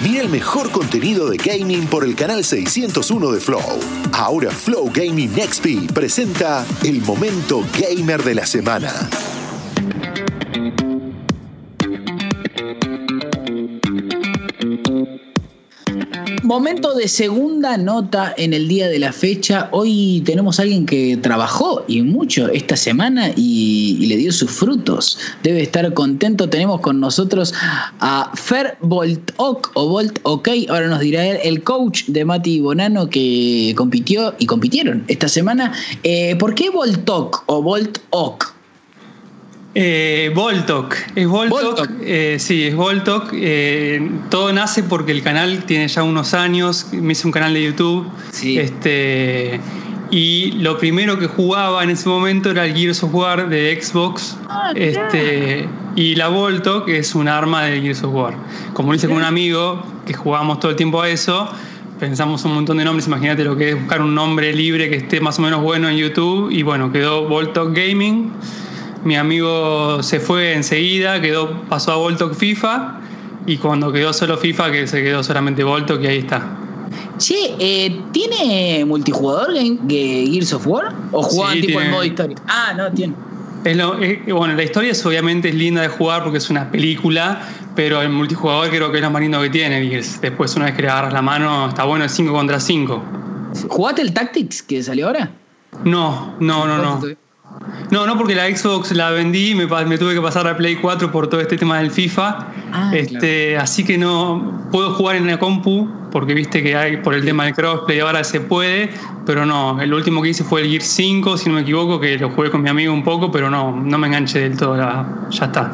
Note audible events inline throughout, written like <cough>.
Mira el mejor contenido de gaming por el canal 601 de Flow. Ahora Flow Gaming XP presenta el momento gamer de la semana. Momento de segunda nota en el día de la fecha. Hoy tenemos a alguien que trabajó y mucho esta semana y, le dio sus frutos. Debe estar contento. Tenemos con nosotros a Fer Voltok o Volt OK. Ahora nos dirá él, el coach de Mati Bonano que compitió y compitieron esta semana. Eh, ¿Por qué Voltok o Volt OK? Eh, Voltok, es Voltok, eh, sí, es Voltok. Eh, todo nace porque el canal tiene ya unos años, me hice un canal de YouTube. Este, y lo primero que jugaba en ese momento era el Gears of War de Xbox. Ah, este, y la Voltok es un arma de Gears of War. Como lo hice con un amigo que jugábamos todo el tiempo a eso, pensamos un montón de nombres. Imagínate lo que es buscar un nombre libre que esté más o menos bueno en YouTube. Y bueno, quedó Voltok Gaming mi amigo se fue enseguida, quedó, pasó a Voltok FIFA y cuando quedó solo FIFA, que se quedó solamente Voltok y ahí está. Che, eh, ¿tiene multijugador Gears of War? ¿O jugaban tipo en modo historia? Ah, no, tiene. bueno, la historia es, obviamente es linda de jugar porque es una película, pero el multijugador creo que es lo más lindo que tiene. después, una vez que le agarras la mano, está bueno el 5 contra 5. ¿Jugaste el Tactics que salió ahora? No, no, no, no. No, no, porque la Xbox la vendí, me, me tuve que pasar a Play 4 por todo este tema del FIFA. Ah, este, Así que no puedo jugar en la compu, porque viste que hay por el tema del crossplay ahora se puede, pero no, el último que hice fue el Gear 5, si no me equivoco, que lo jugué con mi amigo un poco, pero no, no me enganché del todo, ya está.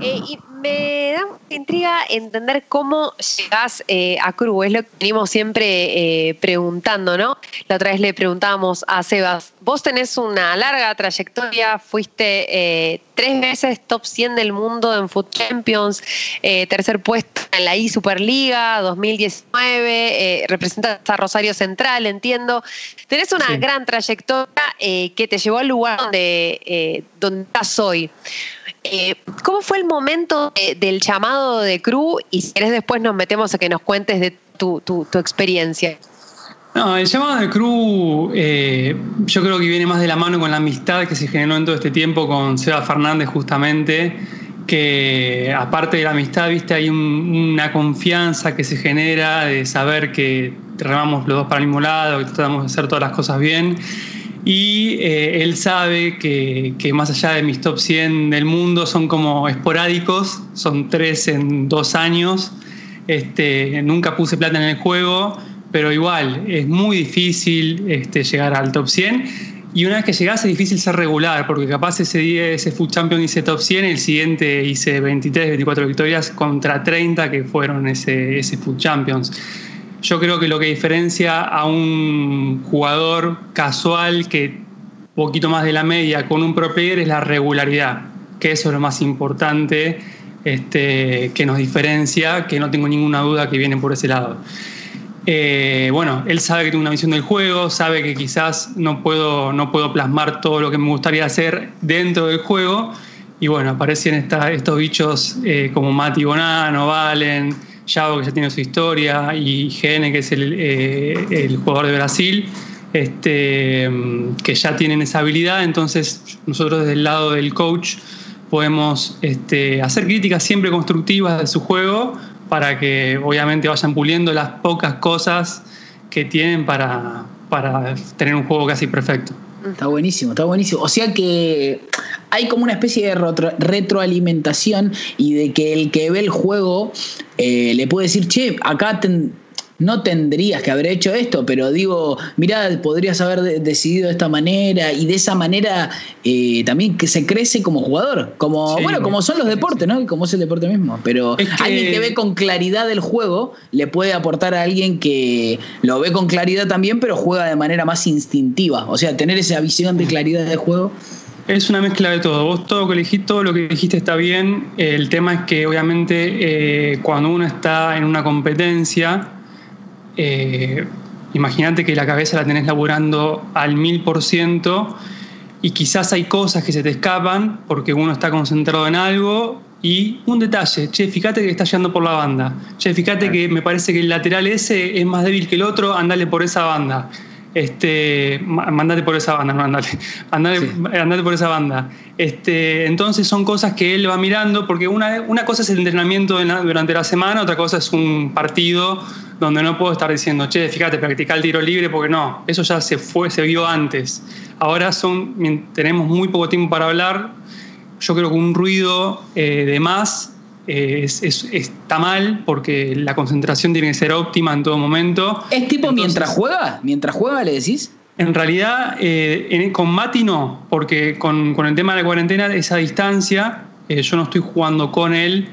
Eh, y me da intriga entender cómo llegás eh, a Cru, es lo que venimos siempre eh, preguntando, ¿no? La otra vez le preguntábamos a Sebas, vos tenés una larga trayectoria, fuiste tres veces top 100 del mundo en Food Champions, tercer puesto en la I Superliga 2019, representas a Rosario Central, entiendo. Tenés una gran trayectoria que te llevó al lugar donde, donde estás hoy. Eh, ¿Cómo fue el momento del llamado de Cru? Y si querés después nos metemos a que nos cuentes de tu, experiencia. No, el llamado de Cru eh, yo creo que viene más de la mano con la amistad que se generó en todo este tiempo con Seba Fernández justamente, que aparte de la amistad, viste, hay una confianza que se genera de saber que remamos los dos para el mismo lado, que tratamos de hacer todas las cosas bien y eh, él sabe que, más allá de mis top 100 del mundo son como esporádicos, son tres en dos años. Este, nunca puse plata en el juego, pero igual es muy difícil este, llegar al top 100. Y una vez que llegas es difícil ser regular, porque capaz ese día, ese Food Champion hice top 100, el siguiente hice 23, 24 victorias contra 30 que fueron ese, ese Food Champions. Yo creo que lo que diferencia a un jugador casual que poquito más de la media con un pro player es la regularidad, que eso es lo más importante este, que nos diferencia, que no tengo ninguna duda que viene por ese lado. Eh, bueno, él sabe que tengo una visión del juego, sabe que quizás no puedo, no puedo plasmar todo lo que me gustaría hacer dentro del juego. Y bueno, aparecen estos bichos eh, como Mati Bonano, Valen, Yao, que ya tiene su historia, y GN, que es eh, el, jugador de Brasil, este, que ya tienen esa habilidad. Entonces, nosotros desde el lado del coach podemos este, hacer críticas siempre constructivas de su juego para que obviamente vayan puliendo las pocas cosas que tienen para, para tener un juego casi perfecto. Está buenísimo, está buenísimo. O sea que hay como una especie de retroalimentación y de que el que ve el juego eh, le puede decir, che, acá no tendrías que haber hecho esto, pero digo, mirá, podrías haber decidido de esta manera y de esa manera eh, también que se crece como jugador, como bueno, como son los deportes, ¿no? Como es el deporte mismo, pero alguien que ve con claridad el juego le puede aportar a alguien que lo ve con claridad también, pero juega de manera más instintiva, o sea, tener esa visión de claridad de juego es una mezcla de todo. Vos todo, que dijiste, todo lo que dijiste está bien. El tema es que obviamente eh, cuando uno está en una competencia, eh, imagínate que la cabeza la tenés laburando al mil por ciento y quizás hay cosas que se te escapan porque uno está concentrado en algo y un detalle, che, fíjate que está yendo por la banda, che, fíjate que me parece que el lateral ese es más débil que el otro, andale por esa banda este, mandate por esa banda, no andate, andate, por esa banda. Este, entonces son cosas que él va mirando, porque una, una cosa es el entrenamiento durante la semana, otra cosa es un partido donde no puedo estar diciendo, che, fíjate, practica el tiro libre, porque no, eso ya se fue, se vio antes. Ahora son, tenemos muy poco tiempo para hablar, yo creo que un ruido eh, de más eh, es, está mal porque la concentración tiene que ser óptima en todo momento. ¿Es tipo mientras juega? ¿Mientras juega le decís? En realidad, eh, con Mati no, porque con, el tema de la cuarentena, esa distancia, eh, yo no estoy jugando con él,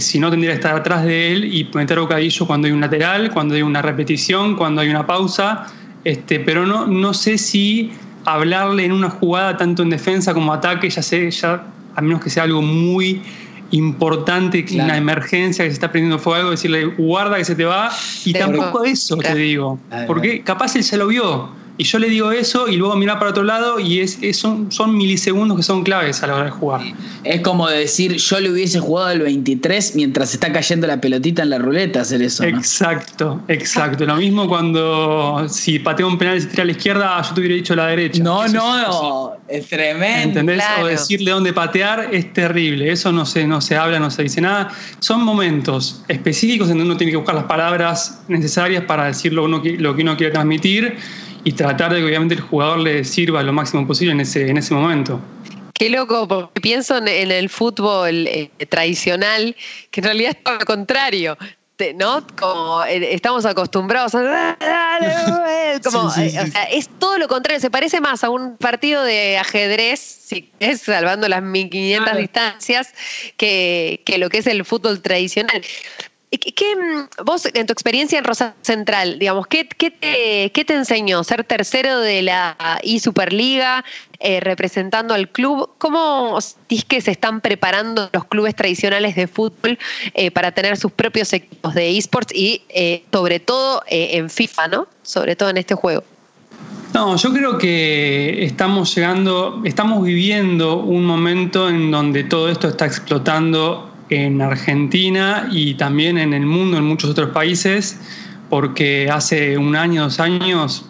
si no tendría que estar atrás de él y meter bocadillo cuando hay un lateral, cuando hay una repetición, cuando hay una pausa, este, pero no, no sé si hablarle en una jugada tanto en defensa como ataque, ya sé, ya, a menos que sea algo muy importante, una emergencia que se está prendiendo fuego, decirle guarda que se te va, y tampoco eso te digo, porque capaz él se lo vio, y yo le digo eso y luego mira para otro lado y es, son, son, milisegundos que son claves a la hora de jugar. Es como decir, yo le hubiese jugado el 23 mientras está cayendo la pelotita en la ruleta, hacer eso. Exacto, exacto. Lo mismo cuando si pateo un penal y se tira a la izquierda, yo te hubiera dicho la derecha. No, no, es, tremendo. ¿Entendés? O decirle dónde patear es terrible. Eso no se, no se habla, no se dice nada. Son momentos específicos en donde uno tiene que buscar las palabras necesarias para decir lo, uno, lo que uno quiere transmitir y tratar de que obviamente el jugador le sirva lo máximo posible en ese, en ese momento. Qué loco, porque pienso en, el fútbol eh, tradicional, que en realidad es todo lo contrario. ¿no? Como eh, estamos acostumbrados a <laughs> como, eh, o sea, es todo lo contrario, se parece más a un partido de ajedrez, si es salvando las 1500 distancias, que, que, lo que es el fútbol tradicional. ¿Qué, mm, vos, en tu experiencia en Rosa Central, digamos, ¿qué, qué, te, enseñó? ¿Ser tercero de la I Superliga, eh, representando al club? ¿Cómo sentís que se están preparando los clubes tradicionales de fútbol eh, para tener sus propios equipos de esports y eh, sobre todo en FIFA, ¿no? Sobre todo en este juego. No, yo creo que estamos llegando, estamos viviendo un momento en donde todo esto está explotando en Argentina y también en el mundo, en muchos otros países, porque hace un año, dos años,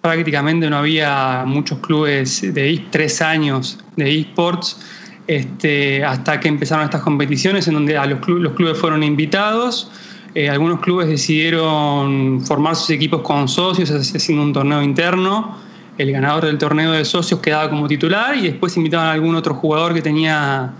prácticamente no había muchos clubes de tres años de esports, este, hasta que empezaron estas competiciones en donde a los, clubes, los clubes fueron invitados. Eh, algunos clubes decidieron formar sus equipos con socios, haciendo un torneo interno. El ganador del torneo de socios quedaba como titular y después invitaban a algún otro jugador que tenía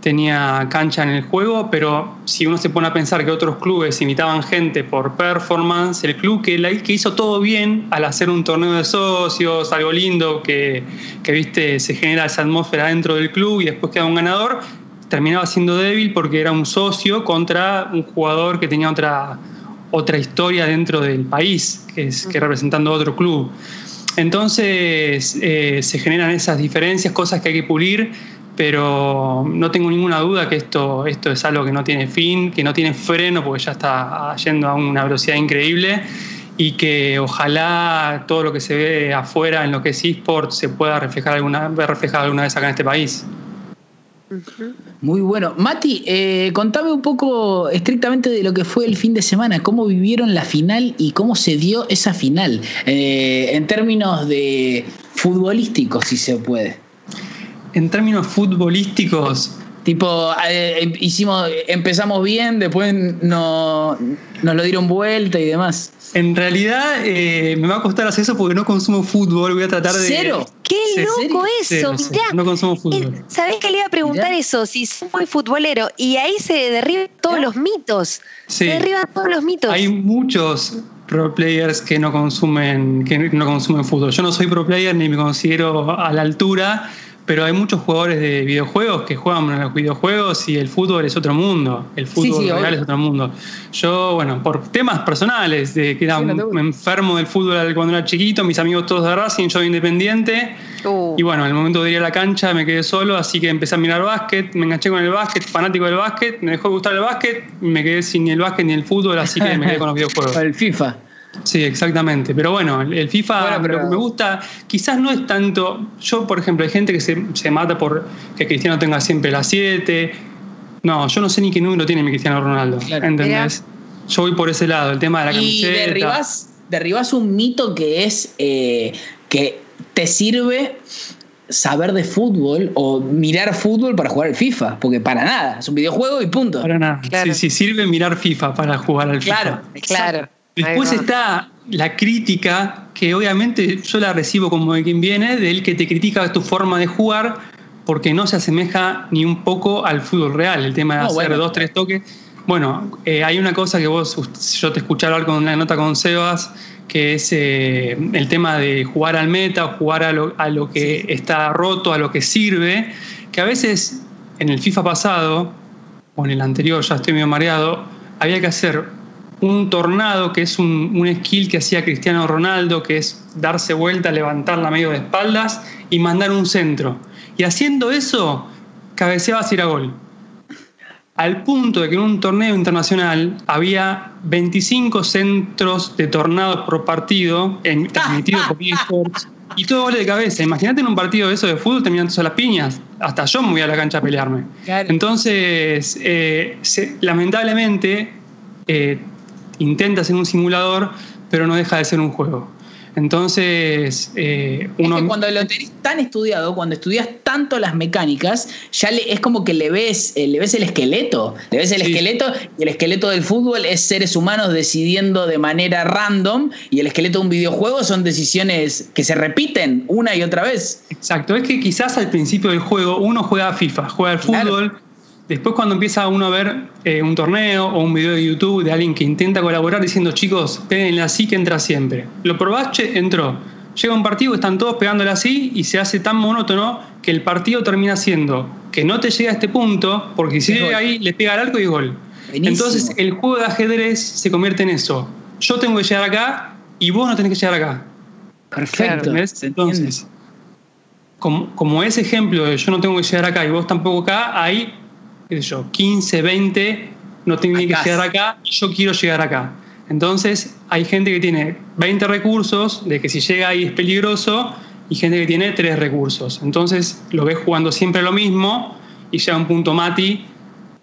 tenía cancha en el juego, pero si uno se pone a pensar que otros clubes imitaban gente por performance, el club que, que hizo todo bien al hacer un torneo de socios, algo lindo, que, que viste, se genera esa atmósfera dentro del club y después queda un ganador, terminaba siendo débil porque era un socio contra un jugador que tenía otra, otra historia dentro del país, que, es, que representando otro club. Entonces eh, se generan esas diferencias, cosas que hay que pulir pero no tengo ninguna duda que esto, esto es algo que no tiene fin, que no tiene freno porque ya está yendo a una velocidad increíble y que ojalá todo lo que se ve afuera en lo que es eSport se pueda reflejar alguna, ver reflejado alguna vez acá en este país. Muy bueno. Mati, eh, contame un poco estrictamente de lo que fue el fin de semana, cómo vivieron la final y cómo se dio esa final, eh, en términos de futbolísticos, si se puede en términos futbolísticos. Tipo, eh, em, hicimos, empezamos bien, después no, nos lo dieron vuelta y demás. En realidad eh, me va a costar hacer eso porque no consumo fútbol, voy a tratar de... ¿Cero? ¡Qué loco eso! no consumo fútbol. ¿Sabés que le iba a preguntar eso? Si soy muy futbolero. Y ahí se derriban todos los mitos. Se derriban todos los mitos. Hay muchos pro players que no consumen, que no consumen fútbol. Yo no soy pro player ni me considero a la altura pero hay muchos jugadores de videojuegos que juegan en los videojuegos y el fútbol es otro mundo. El fútbol real es otro mundo. Yo, bueno, por temas personales, de que era enfermo del fútbol cuando era chiquito, mis amigos todos de Racing, yo independiente. Uh. Y bueno, en el momento de ir a la cancha me quedé solo, así que empecé a mirar básquet, me enganché con el básquet, fanático del básquet, me dejó de gustar el básquet, me quedé sin ni el básquet ni el fútbol, así que me quedé <laughs> con los videojuegos. el FIFA. Sí, exactamente. Pero bueno, el FIFA lo que me gusta quizás no es tanto. Yo, por ejemplo, hay gente que se, se mata por que Cristiano tenga siempre la 7. No, yo no sé ni qué número tiene mi Cristiano Ronaldo. ¿Entendés? Yo voy por ese lado, el tema de la camiseta. Y derribás, derribás un mito que es eh, que te sirve saber de fútbol o mirar fútbol para jugar al FIFA, porque para nada, es un videojuego y punto. Para nada. Sí, sí, sirve mirar FIFA para jugar al FIFA. Claro, claro. Después está la crítica, que obviamente yo la recibo como de quien viene, del que te critica tu forma de jugar, porque no se asemeja ni un poco al fútbol real, el tema de hacer dos, tres toques. Bueno, eh, hay una cosa que vos, yo te escuché hablar con una nota con Sebas, que es eh, el tema de jugar al meta, jugar a lo, a lo que está roto, a lo que sirve, que a veces en el FIFA pasado, o en el anterior, ya estoy medio mareado, había que hacer un tornado, que es un, un, skill que hacía Cristiano Ronaldo, que es darse vuelta, levantarla medio de espaldas y mandar un centro. Y haciendo eso, cabeceabas ir a gol. Al punto de que en un torneo internacional había 25 centros de tornados por partido, en, transmitido por <laughs> eSports, y todo gol de cabeza. Imagínate en un partido de eso de fútbol terminando todas las piñas. Hasta yo me voy a la cancha a pelearme. Entonces, eh, lamentablemente, eh, intenta ser un simulador, pero no deja de ser un juego. Entonces, eh, uno. Es que cuando lo tenés tan estudiado, cuando estudias tanto las mecánicas, ya le, es como que le ves, eh, le ves el esqueleto. Le ves el esqueleto y el esqueleto del fútbol es seres humanos decidiendo de manera random y el esqueleto de un videojuego son decisiones que se repiten una y otra vez. Exacto, es que quizás al principio del juego uno juega a FIFA, juega al fútbol. Después cuando empieza uno a ver eh, un torneo o un video de YouTube de alguien que intenta colaborar diciendo, chicos, péguenle así que entra siempre. Lo probaste, entró. Llega un partido, están todos pegándole así y se hace tan monótono que el partido termina siendo que no te llega a este punto, porque si llega ahí, le pega al arco y gol. Entonces el juego de ajedrez se convierte en eso. Yo tengo que llegar acá y vos no tenés que llegar acá. Perfecto. Entonces, como, como ese ejemplo de yo no tengo que llegar acá y vos tampoco acá, ahí qué sé yo, 15, 20, no tienen que llegar acá, yo quiero llegar acá. Entonces hay gente que tiene 20 recursos, de que si llega ahí es peligroso, y gente que tiene 3 recursos. Entonces lo ves jugando siempre lo mismo y llega un punto Mati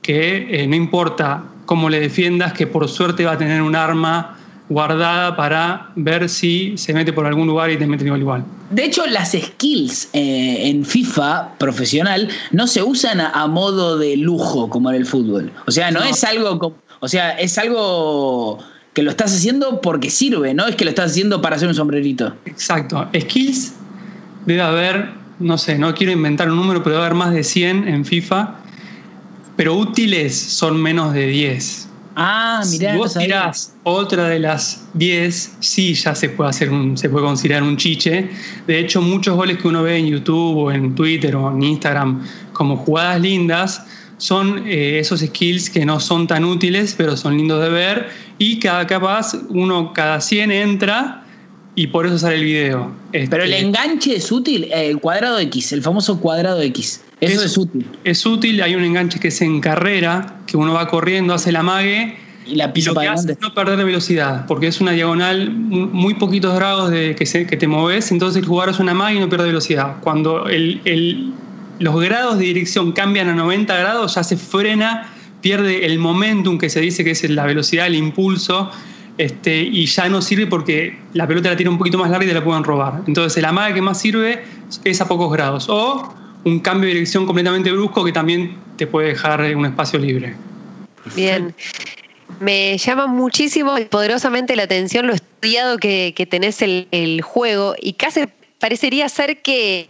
que eh, no importa cómo le defiendas, que por suerte va a tener un arma guardada para ver si se mete por algún lugar y te mete igual igual. De hecho, las skills eh, en FIFA profesional no se usan a, modo de lujo como en el fútbol. O sea, no, es algo, o sea, es algo que lo estás haciendo porque sirve, no es que lo estás haciendo para hacer un sombrerito. Exacto. Skills debe haber, no sé, no quiero inventar un número, pero debe haber más de 100 en FIFA, pero útiles son menos de 10. Ah, mirá. Si vos tirás otra de las 10, sí ya se puede hacer un, se puede considerar un chiche. De hecho, muchos goles que uno ve en YouTube o en Twitter o en Instagram como jugadas lindas son eh, esos skills que no son tan útiles, pero son lindos de ver. Y cada capaz, uno cada 100 entra y por eso sale el video. Pero el este, enganche es útil, el cuadrado X, el famoso cuadrado X. Eso es, útil. Es útil, hay un enganche que es en carrera, que uno va corriendo, hace la mague y la pisa para hace no perder velocidad, porque es una diagonal muy poquitos grados de que, se, que te moves, entonces el jugador hace una mague y no pierde velocidad. Cuando el, los grados de dirección cambian a 90 grados, ya se frena, pierde el momentum que se dice que es la velocidad, el impulso, este, y ya no sirve porque la pelota la tira un poquito más larga y te la pueden robar. Entonces el amague que más sirve es a pocos grados. O un cambio de dirección completamente brusco que también te puede dejar un espacio libre. Bien. Me llama muchísimo y poderosamente la atención lo estudiado que, tenés el, el juego y casi parecería ser que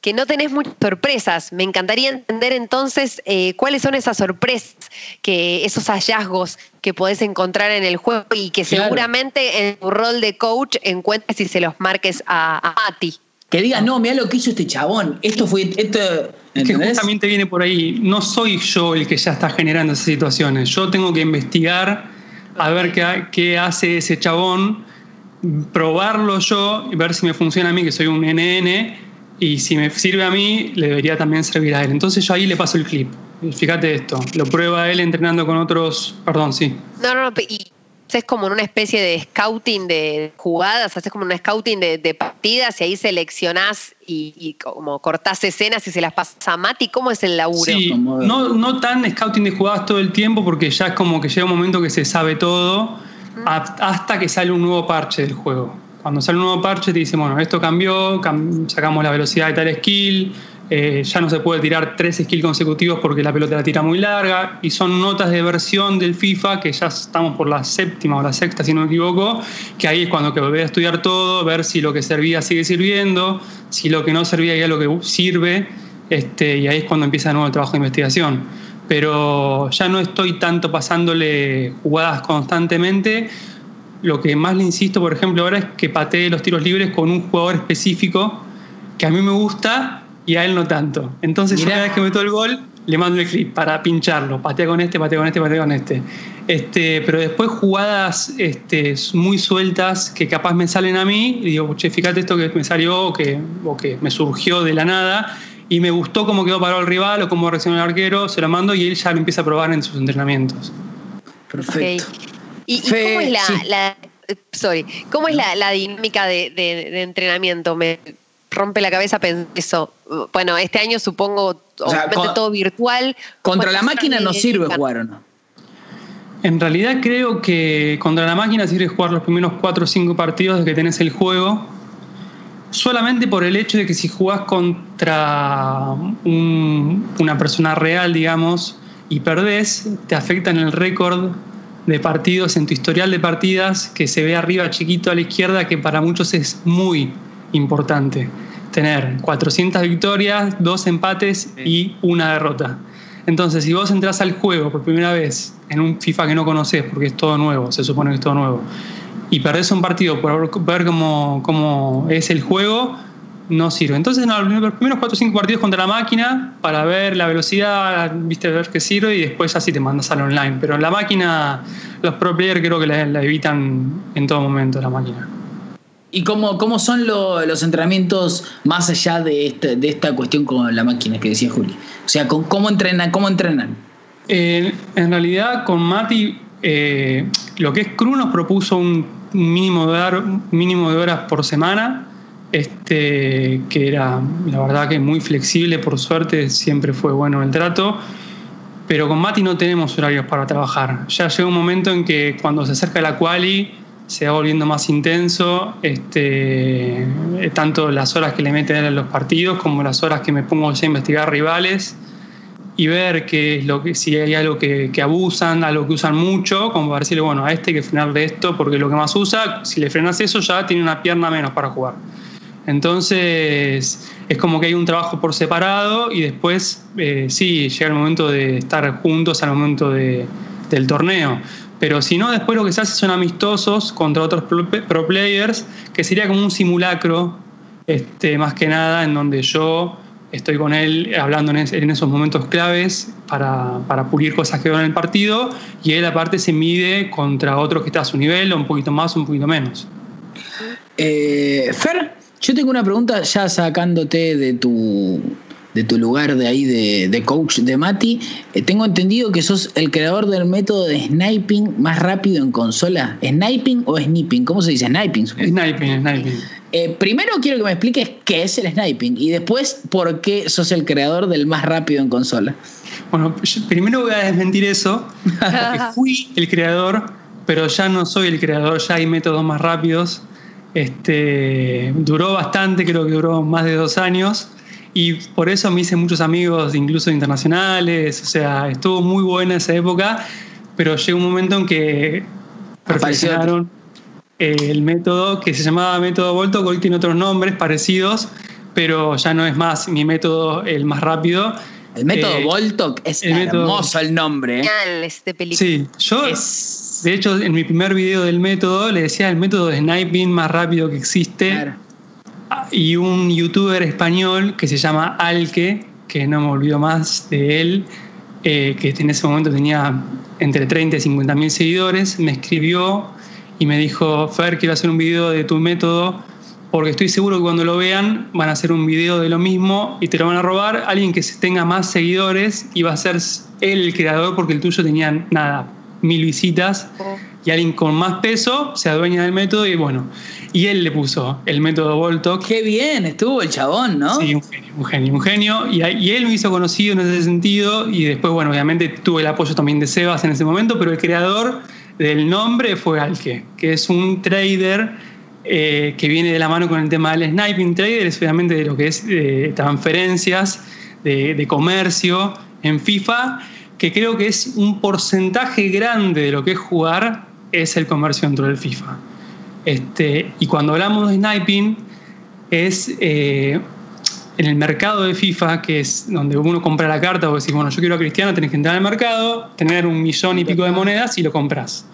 que no tenés muchas sorpresas. Me encantaría entender entonces eh, cuáles son esas sorpresas, que esos hallazgos que podés encontrar en el juego y que seguramente en tu rol de coach encuentres y se los marques a, Mati. Que diga, no, mira lo que hizo este chabón. Esto fue. Esto, es que justamente viene por ahí. No soy yo el que ya está generando esas situaciones. Yo tengo que investigar a ver qué, qué hace ese chabón, probarlo yo y ver si me funciona a mí, que soy un NN y si me sirve a mí, le debería también servir a él. Entonces yo ahí le paso el clip. Fíjate esto, lo prueba él entrenando con otros, perdón, sí. No, no, no, y haces como una especie de scouting de jugadas, haces como un scouting de, partidas y ahí seleccionás y, como cortás escenas y se las pasas a Mati. ¿Cómo es el laburo? Sí, no, no tan scouting de jugadas todo el tiempo porque ya es como que llega un momento que se sabe todo hasta que sale un nuevo parche del juego. Cuando sale un nuevo parche te dice, bueno, esto cambió, sacamos la velocidad de tal skill, eh, ya no se puede tirar tres skills consecutivos porque la pelota la tira muy larga, y son notas de versión del FIFA, que ya estamos por la séptima o la sexta, si no me equivoco, que ahí es cuando que volver a estudiar todo, ver si lo que servía sigue sirviendo, si lo que no servía ya es lo que sirve, este, y ahí es cuando empieza de nuevo el trabajo de investigación. Pero ya no estoy tanto pasándole jugadas constantemente. Lo que más le insisto, por ejemplo, ahora es que patee los tiros libres con un jugador específico que a mí me gusta y a él no tanto. Entonces, una vez que meto el gol, le mando el clip para pincharlo. Patea con este, patea con este, patea con este. este pero después jugadas este, muy sueltas que capaz me salen a mí y digo, che, fíjate esto que me salió o que, o que me surgió de la nada y me gustó cómo quedó parado el rival o cómo reaccionó el arquero, se lo mando y él ya lo empieza a probar en sus entrenamientos. Perfecto. ¿Y, cómo es la, sorry, cómo es la, dinámica de, de entrenamiento? Me, rompe la cabeza eso. Bueno, este año supongo todo virtual. Contra la máquina no sirve jugar o no. En realidad creo que contra la máquina sirve jugar los primeros 4 o 5 partidos de que tenés el juego. Solamente por el hecho de que si jugás contra una persona real, digamos, y perdés, te afecta en el récord de partidos, en tu historial de partidas, que se ve arriba chiquito a la izquierda, que para muchos es muy importante tener 400 victorias, dos empates y una derrota. Entonces, si vos entras al juego por primera vez en un FIFA que no conoces, porque es todo nuevo, se supone que es todo nuevo, y perdés un partido por ver cómo, cómo es el juego, no sirve. Entonces, no, los primeros 4 o 5 partidos contra la máquina para ver la velocidad, viste, ver qué sirve y después así te mandas al online. Pero en la máquina, los pro players creo que la evitan en todo momento, la máquina. ¿Y cómo, cómo son los entrenamientos más allá de esta, de esta cuestión con la máquina que decía Juli? O sea, ¿cómo entrenan? Cómo entrenan? en realidad, con Mati, eh, lo que es Cru nos propuso un mínimo de, mínimo de horas por semana, este, que era, la verdad, que muy flexible, por suerte, siempre fue bueno el trato. Pero con Mati no tenemos horarios para trabajar. Ya llega un momento en que cuando se acerca la quali se va volviendo más intenso, este, tanto las horas que le meten a los partidos como las horas que me pongo a investigar rivales y ver que lo que, si hay algo que, abusan, algo que usan mucho, como para decirle, bueno, a este hay que frenarle esto porque lo que más usa, si le frenas eso ya tiene una pierna menos para jugar. Entonces es como que hay un trabajo por separado y después eh, sí, llega el momento de estar juntos al momento de, del torneo. Pero si no, después lo que se hace son amistosos contra otros pro players, que sería como un simulacro, este, más que nada, en donde yo estoy con él hablando en, esos momentos claves para, pulir cosas que veo en el partido, y él aparte se mide contra otro que está a su nivel, o un poquito más un poquito menos. Eh, Fer, yo tengo una pregunta ya sacándote de tu de tu lugar de ahí de, coach de Mati, eh, tengo entendido que sos el creador del método de sniping más rápido en consola. ¿Sniping o sniping? ¿Cómo se dice? Sniping. Sniping, sniping. Eh, primero quiero que me expliques qué es el sniping y después por qué sos el creador del más rápido en consola. Bueno, primero voy a desmentir eso, porque <laughs> fui el creador, pero ya no soy el creador, ya hay métodos más rápidos. Este, duró bastante, creo que duró más de dos años y por eso me hice muchos amigos, incluso internacionales, o sea, estuvo muy buena esa época, pero llegó un momento en que perfeccionaron el método que se llamaba método Volto, que hoy tiene otros nombres parecidos, pero ya no es más mi método el más rápido. El método eh, Volto es hermoso el nombre. ¿eh? Este sí, yo de hecho en mi primer video del método le decía el método de sniping más rápido que existe. Claro. Y un youtuber español que se llama Alke, que no me olvido más de él, eh, que en ese momento tenía entre 30 y 50 mil seguidores, me escribió y me dijo, Fer, quiero hacer un video de tu método porque estoy seguro que cuando lo vean van a hacer un video de lo mismo y te lo van a robar. Alguien que tenga más seguidores y va a ser él el creador porque el tuyo tenía nada, mil visitas y alguien con más peso se adueña del método y bueno, y él le puso el método Voltok. Qué bien, estuvo el chabón, ¿no? Sí, un genio, un genio, un genio. Y, y, él me hizo conocido en ese sentido y después, bueno, obviamente tuve el apoyo también de Sebas en ese momento, pero el creador del nombre fue Alke, que es un trader eh, que viene de la mano con el tema del sniping trader, es obviamente de lo que es eh, transferencias de, de comercio en FIFA, que creo que es un porcentaje grande de lo que es jugar, es el comercio dentro del FIFA. Este, y cuando hablamos de sniping, es eh, en el mercado de FIFA, que es donde uno compra la carta, o decís, bueno, yo quiero a Cristiano, tenés que entrar al mercado, tener un millón y pico de monedas y lo compras.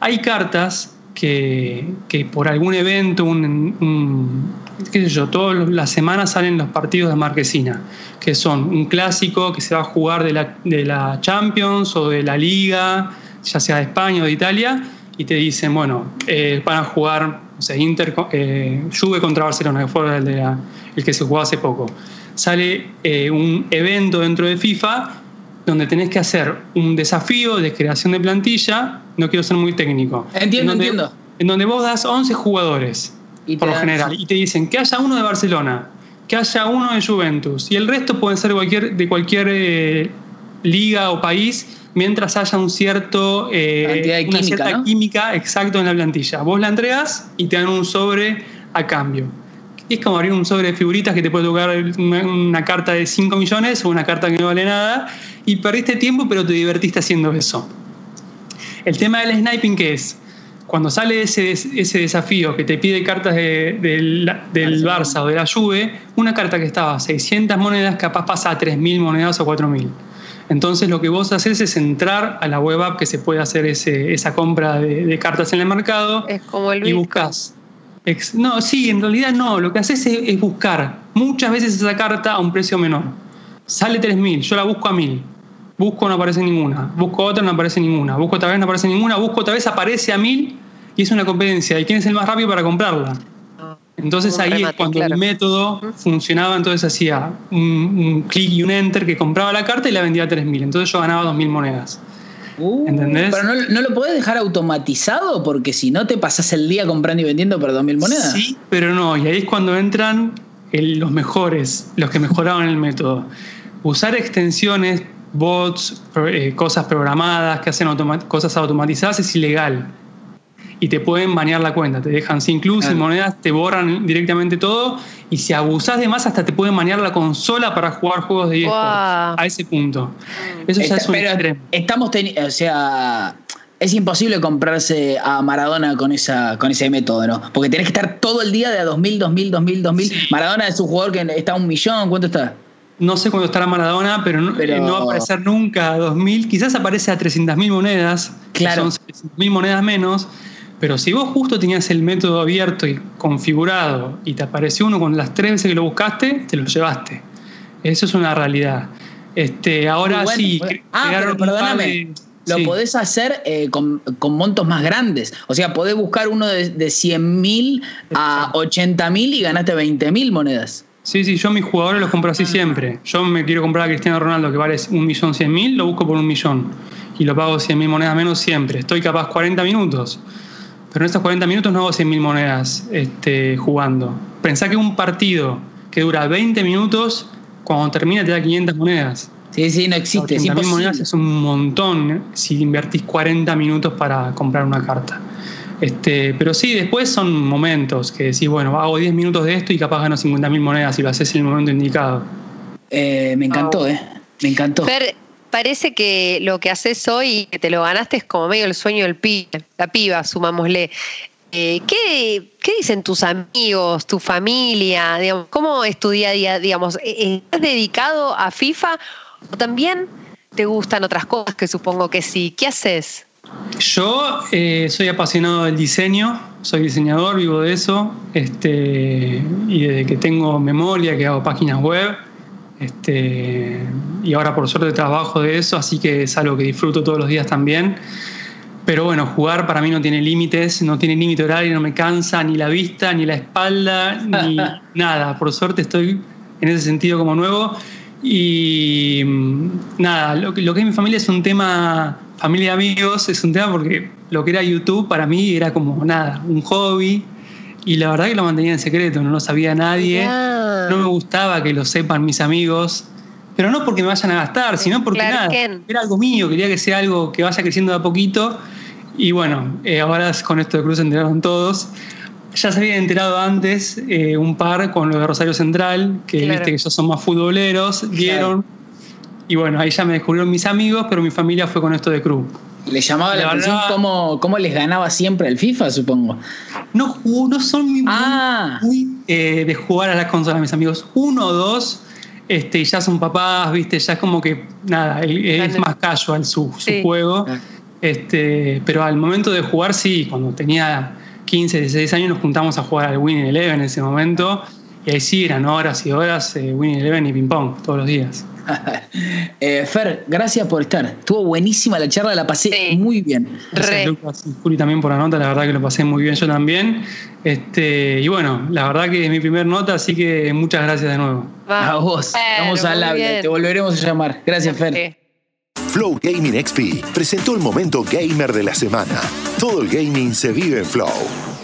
Hay cartas que, que por algún evento, un, un, qué sé yo, todas las semanas salen los partidos de Marquesina, que son un clásico que se va a jugar de la, de la Champions o de la Liga, ya sea de España o de Italia, y te dicen, bueno, eh, van a jugar, o sea, Inter, eh, Juve contra Barcelona, que fue el, de la, el, que se jugó hace poco. Sale eh, un evento dentro de FIFA donde tenés que hacer un desafío de creación de plantilla, no quiero ser muy técnico. Entiendo, en donde, entiendo. En donde vos das 11 jugadores, Y por lo dan- general, y te dicen que haya uno de Barcelona, que haya uno de Juventus, y el resto pueden ser cualquier, de cualquier eh, liga o país, mientras haya un cierto, eh, de una química, cierta ¿no? química exacto en la plantilla. Vos la entregas y te dan un sobre a cambio. Es como abrir un sobre de figuritas que te puede tocar una, una carta de 5 millones o una carta que no vale nada y perdiste tiempo pero te divertiste haciendo eso. El tema del sniping que es, cuando sale ese, ese desafío que te pide cartas de- del, del Barça o de la Juve, una carta que estaba a 600 monedas capaz pasa a 3.000 monedas o 4.000. Entonces lo que vos haces es entrar a la web app que se puede hacer ese- esa compra de, de cartas en el mercado Es como el y Bitcoin. buscas. No, sí, en realidad no. Lo que haces es, es buscar muchas veces esa carta a un precio menor. Sale 3.000, yo la busco a 1.000. Busco, no aparece ninguna. Busco otra, no aparece ninguna. Busco otra vez, no aparece ninguna. Busco otra vez, aparece a 1.000 y es una competencia. ¿Y quién es el más rápido para comprarla? Entonces ahí remate, es cuando claro. el método funcionaba, entonces hacía un, un clic y un enter que compraba la carta y la vendía a 3.000. Entonces yo ganaba 2.000 monedas. Uh, ¿Entendés? Pero no, no lo podés dejar automatizado porque si no te pasás el día comprando y vendiendo por 2.000 monedas. Sí, pero no. Y ahí es cuando entran el- los mejores, los que mejoraban el método. Usar extensiones, bots, eh, cosas programadas que hacen automa- cosas automatizadas es ilegal. Y te pueden banear la cuenta, te dejan sin club, sin monedas, te borran directamente todo. Y si abusás de más, hasta te pueden banear la consola para jugar juegos de eSports. Guau. A ese punto. Eso ya es un pero extremo. estamos teni- o sea, es imposible comprarse a Maradona con esa con ese método, ¿no? Porque tenés que estar todo el día de a 2000, 2000, 2000, 2000. Sí. Maradona es un jugador que está a un millón, ¿cuánto está? No sé cuándo estará Maradona, pero no, Pero- eh, no va a aparecer nunca a 2.000. Quizás aparece a 300.000 monedas. que Claro. Son 300.000 monedas menos. Pero si vos justo tenías el método abierto y configurado y te apareció uno con las tres veces que lo buscaste, te lo llevaste. Eso es una realidad. Este, ahora bueno, sí. cre- Ah, pero perdóname. de- Lo sí. podés hacer eh, con, con montos más grandes. O sea, podés buscar uno de, de 100 mil a 80 mil y ganaste 20 mil monedas. Sí, sí, yo mis jugadores los compro así siempre. Yo me quiero comprar a Cristiano Ronaldo que vale un millón cien mil, lo busco por un millón. Y lo pago 100 mil monedas menos siempre. Estoy capaz 40 minutos. Pero en estos 40 minutos no hago 100 mil monedas este, jugando. Pensá que un partido que dura 20 minutos, cuando termina te da 500 monedas. Sí, sí, no existe. Es 80.000 imposible. monedas es un montón ¿eh? si invertís 40 minutos para comprar una carta. Este, pero sí, después son momentos que decís, bueno, hago 10 minutos de esto y capaz gano 50.000 monedas y lo haces en el momento indicado. Eh, me encantó. ¿eh? Me encantó. Fer, parece que lo que haces hoy, que te lo ganaste, es como medio el sueño del pibe, la piba, sumámosle. Eh, ¿qué, qué dicen tus amigos, tu familia? Digamos, ¿Cómo es tu día a día? Digamos, ¿e- ¿Estás dedicado a FIFA o también te gustan otras cosas que supongo que sí? ¿Qué haces? Yo eh, soy apasionado del diseño, soy diseñador, vivo de eso, este, y desde que tengo memoria, que hago páginas web, este, y ahora por suerte trabajo de eso, así que es algo que disfruto todos los días también. Pero bueno, jugar para mí no tiene límites, no tiene límite horario, no me cansa ni la vista, ni la espalda, ni <laughs> nada. Por suerte estoy en ese sentido como nuevo. Y mm, nada, lo, que- lo que es mi familia es un tema, familia y amigos, es un tema porque lo que era YouTube para mí era como nada, un hobby. Y la verdad que lo mantenía en secreto, no lo sabía nadie. No me gustaba que lo sepan mis amigos. Pero no porque me vayan a gastar, sino porque Clark nada, era algo mío, quería que sea algo que vaya creciendo de a poquito. Y bueno, eh, ahora con esto de Cruz se enteraron todos. Ya se habían enterado antes eh, un par con lo de Rosario Central, que Claro. viste que ellos son más futboleros, vieron. Y bueno, ahí ya me descubrieron mis amigos, pero mi familia fue con esto de Cruz. Le llamaba la, La atención verdad- cómo, cómo les ganaba siempre el FIFA, supongo. No, no son muy, Ah. muy, eh, de jugar a las consolas, mis amigos. Uno o dos, este, y ya son papás, viste, ya es como que nada, es más casual su, su Sí. juego. Ah. Este, pero al momento de jugar, sí, cuando tenía 15, 16 años nos juntamos a jugar al Winning Eleven en ese momento. Y ahí sí eran horas y horas eh, Winning Eleven y ping pong todos los días. <laughs> Eh, Fer, gracias por estar. Estuvo buenísima la charla, la pasé Sí. muy bien. Gracias. Lucas y Juli también por la nota, la verdad que lo pasé muy bien yo también. Este, y bueno, la verdad que es mi primer nota, así que muchas gracias de nuevo. Va. A vos. Bueno, Vamos al habla. Te volveremos a llamar. Gracias, Fer. Sí. Flow Gaming XP presentó el momento gamer de la semana. Todo el gaming se vive en Flow.